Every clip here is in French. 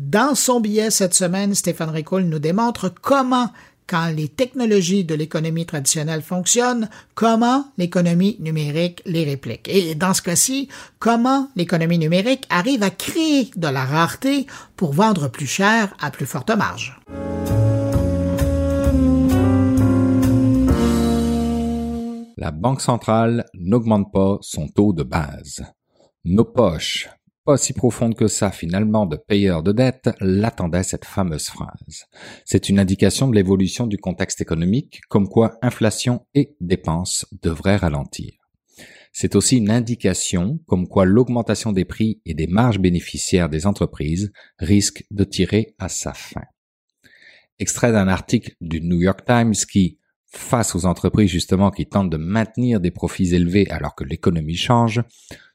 Dans son billet cette semaine, Stéphane Ricoul nous démontre comment quand les technologies de l'économie traditionnelle fonctionnent, comment l'économie numérique les réplique. Et dans ce cas-ci, comment l'économie numérique arrive à créer de la rareté pour vendre plus cher à plus forte marge. La Banque centrale n'augmente pas son taux de base. Nos poches pas si profonde que ça finalement de payeurs de dette, l'attendait cette fameuse phrase. C'est une indication de l'évolution du contexte économique, comme quoi inflation et dépenses devraient ralentir. C'est aussi une indication comme quoi l'augmentation des prix et des marges bénéficiaires des entreprises risque de tirer à sa fin. Extrait d'un article du New York Times qui, face aux entreprises justement qui tentent de maintenir des profits élevés alors que l'économie change,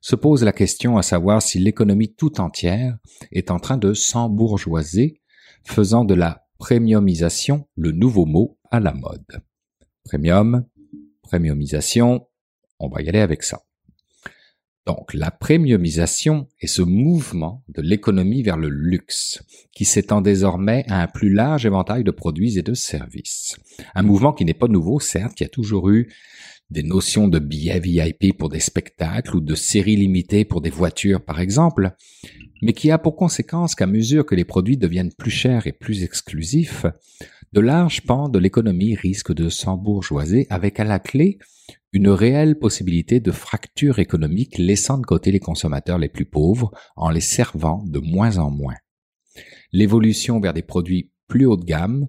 se pose la question à savoir si l'économie tout entière est en train de s'embourgeoiser, faisant de la premiumisation le nouveau mot à la mode. Premium, premiumisation, on va y aller avec ça. Donc la premiumisation est ce mouvement de l'économie vers le luxe, qui s'étend désormais à un plus large éventail de produits et de services. Un mouvement qui n'est pas nouveau, certes, qui a toujours eu des notions de billets VIP pour des spectacles ou de séries limitées pour des voitures, par exemple, mais qui a pour conséquence qu'à mesure que les produits deviennent plus chers et plus exclusifs, de larges pans de l'économie risquent de s'embourgeoiser avec à la clé une réelle possibilité de fracture économique laissant de côté les consommateurs les plus pauvres en les servant de moins en moins. L'évolution vers des produits plus haut de gamme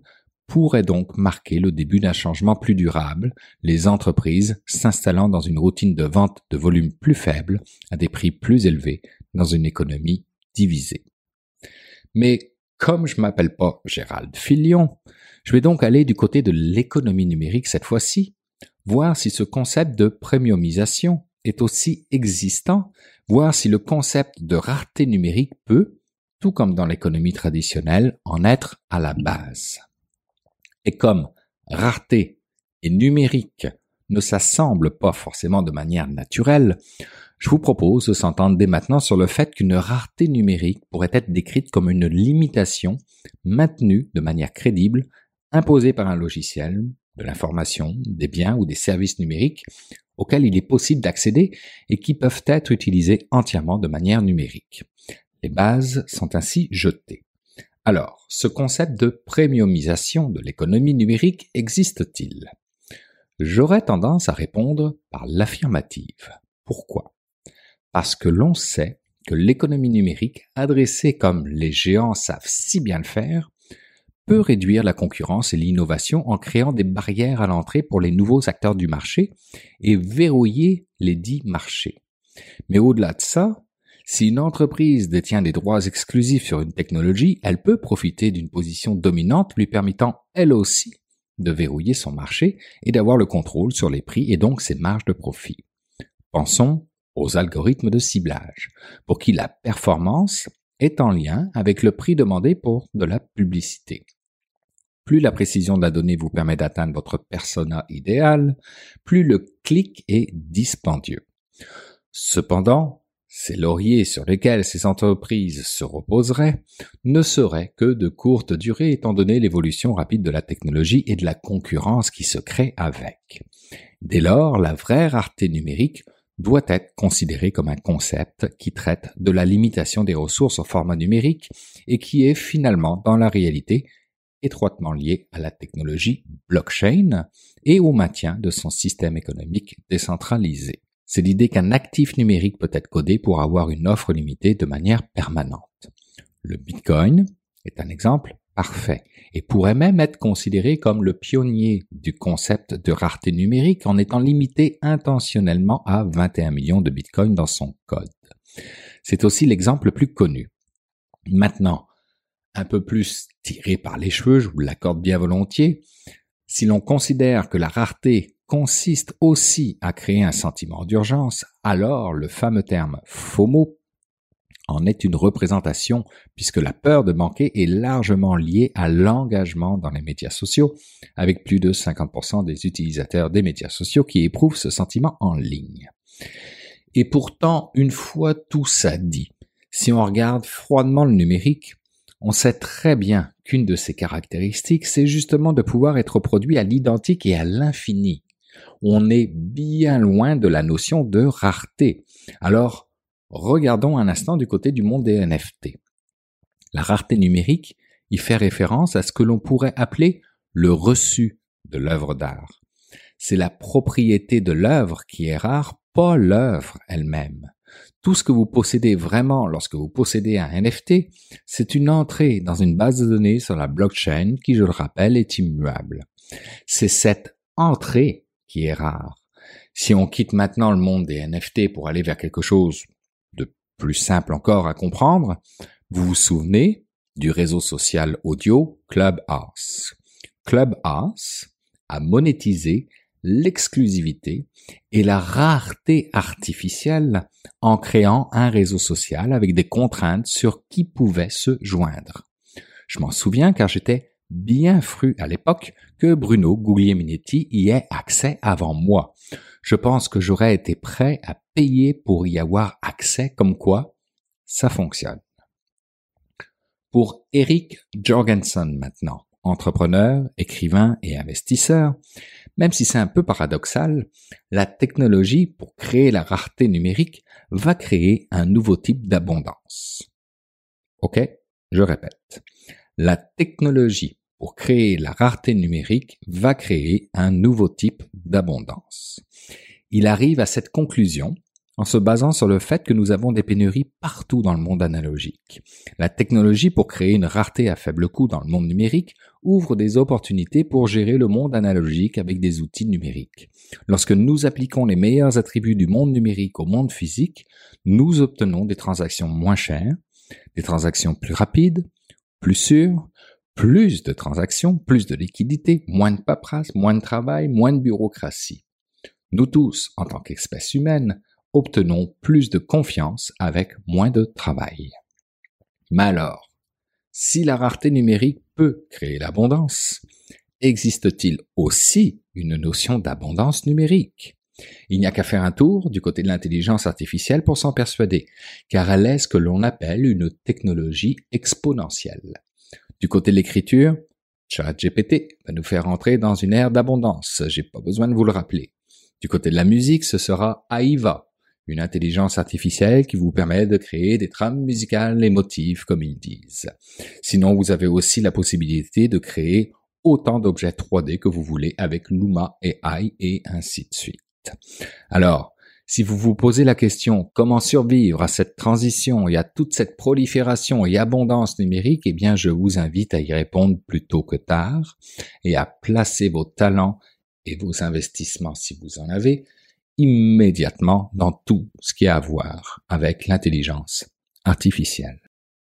pourrait donc marquer le début d'un changement plus durable, les entreprises s'installant dans une routine de vente de volume plus faible à des prix plus élevés dans une économie divisée. Mais comme je m'appelle pas Gérald Filion, je vais donc aller du côté de l'économie numérique cette fois-ci voir si ce concept de premiumisation est aussi existant, voir si le concept de rareté numérique peut, tout comme dans l'économie traditionnelle, en être à la base. Et comme rareté et numérique ne s'assemblent pas forcément de manière naturelle, je vous propose de s'entendre dès maintenant sur le fait qu'une rareté numérique pourrait être décrite comme une limitation maintenue de manière crédible, imposée par un logiciel, de l'information, des biens ou des services numériques auxquels il est possible d'accéder et qui peuvent être utilisés entièrement de manière numérique. Les bases sont ainsi jetées. Alors, ce concept de premiumisation de l'économie numérique existe-t-il? J'aurais tendance à répondre par l'affirmative. Pourquoi? Parce que l'on sait que l'économie numérique, adressée comme les géants savent si bien le faire, peut réduire la concurrence et l'innovation en créant des barrières à l'entrée pour les nouveaux acteurs du marché et verrouiller les dits marchés. Mais au-delà de ça, si une entreprise détient des droits exclusifs sur une technologie, elle peut profiter d'une position dominante lui permettant elle aussi de verrouiller son marché et d'avoir le contrôle sur les prix et donc ses marges de profit. Pensons aux algorithmes de ciblage, pour qui la performance est en lien avec le prix demandé pour de la publicité. Plus la précision de la donnée vous permet d'atteindre votre persona idéal, plus le clic est dispendieux. Cependant, ces lauriers sur lesquels ces entreprises se reposeraient ne seraient que de courte durée étant donné l'évolution rapide de la technologie et de la concurrence qui se crée avec. Dès lors, la vraie rareté numérique doit être considérée comme un concept qui traite de la limitation des ressources au format numérique et qui est finalement, dans la réalité, étroitement lié à la technologie blockchain et au maintien de son système économique décentralisé. C'est l'idée qu'un actif numérique peut être codé pour avoir une offre limitée de manière permanente. Le Bitcoin est un exemple parfait et pourrait même être considéré comme le pionnier du concept de rareté numérique en étant limité intentionnellement à 21 millions de bitcoins dans son code. C'est aussi l'exemple le plus connu. Maintenant, un peu plus tiré par les cheveux, je vous l'accorde bien volontiers, si l'on considère que la rareté consiste aussi à créer un sentiment d'urgence, alors le fameux terme FOMO en est une représentation puisque la peur de manquer est largement liée à l'engagement dans les médias sociaux, avec plus de 50% des utilisateurs des médias sociaux qui éprouvent ce sentiment en ligne. Et pourtant, une fois tout ça dit, si on regarde froidement le numérique, On sait très bien qu'une de ces caractéristiques, c'est justement de pouvoir être produit à l'identique et à l'infini. On est bien loin de la notion de rareté. Alors, regardons un instant du côté du monde des NFT. La rareté numérique y fait référence à ce que l'on pourrait appeler le reçu de l'œuvre d'art. C'est la propriété de l'œuvre qui est rare, pas l'œuvre elle-même. Tout ce que vous possédez vraiment lorsque vous possédez un NFT, c'est une entrée dans une base de données sur la blockchain qui, je le rappelle, est immuable. C'est cette entrée qui est rare. Si on quitte maintenant le monde des NFT pour aller vers quelque chose de plus simple encore à comprendre, vous vous souvenez du réseau social audio Clubhouse. Clubhouse a monétisé l'exclusivité et la rareté artificielle en créant un réseau social avec des contraintes sur qui pouvait se joindre. Je m'en souviens car j'étais bien fru à l'époque que Bruno Guglielminetti y ait accès avant moi. Je pense que j'aurais été prêt à payer pour y avoir accès comme quoi ça fonctionne. Pour Eric Jorgensen maintenant, entrepreneur, écrivain et investisseur, même si c'est un peu paradoxal, la technologie pour créer la rareté numérique va créer un nouveau type d'abondance. Ok, je répète. La technologie pour créer la rareté numérique va créer un nouveau type d'abondance. Il arrive à cette conclusion en se basant sur le fait que nous avons des pénuries partout dans le monde analogique. La technologie pour créer une rareté à faible coût dans le monde numérique ouvre des opportunités pour gérer le monde analogique avec des outils numériques. Lorsque nous appliquons les meilleurs attributs du monde numérique au monde physique, nous obtenons des transactions moins chères, des transactions plus rapides, plus sûres, plus de transactions, plus de liquidités, moins de paperasse, moins de travail, moins de bureaucratie. Nous tous, en tant qu'espèce humaine, obtenons plus de confiance avec moins de travail. Mais alors, si la rareté numérique peut créer l'abondance, existe-t-il aussi une notion d'abondance numérique? Il n'y a qu'à faire un tour du côté de l'intelligence artificielle pour s'en persuader, car elle est ce que l'on appelle une technologie exponentielle. Du côté de l'écriture, ChatGPT va nous faire entrer dans une ère d'abondance, j'ai pas besoin de vous le rappeler. Du côté de la musique, ce sera AIVA, une intelligence artificielle qui vous permet de créer des trames musicales émotives, comme ils disent. Sinon, vous avez aussi la possibilité de créer autant d'objets 3D que vous voulez avec Luma AI et ainsi de suite. Alors, si vous vous posez la question comment survivre à cette transition et à toute cette prolifération et abondance numérique, eh bien, je vous invite à y répondre plus tôt que tard et à placer vos talents et vos investissements, si vous en avez, immédiatement dans tout ce qui a à voir avec l'intelligence artificielle.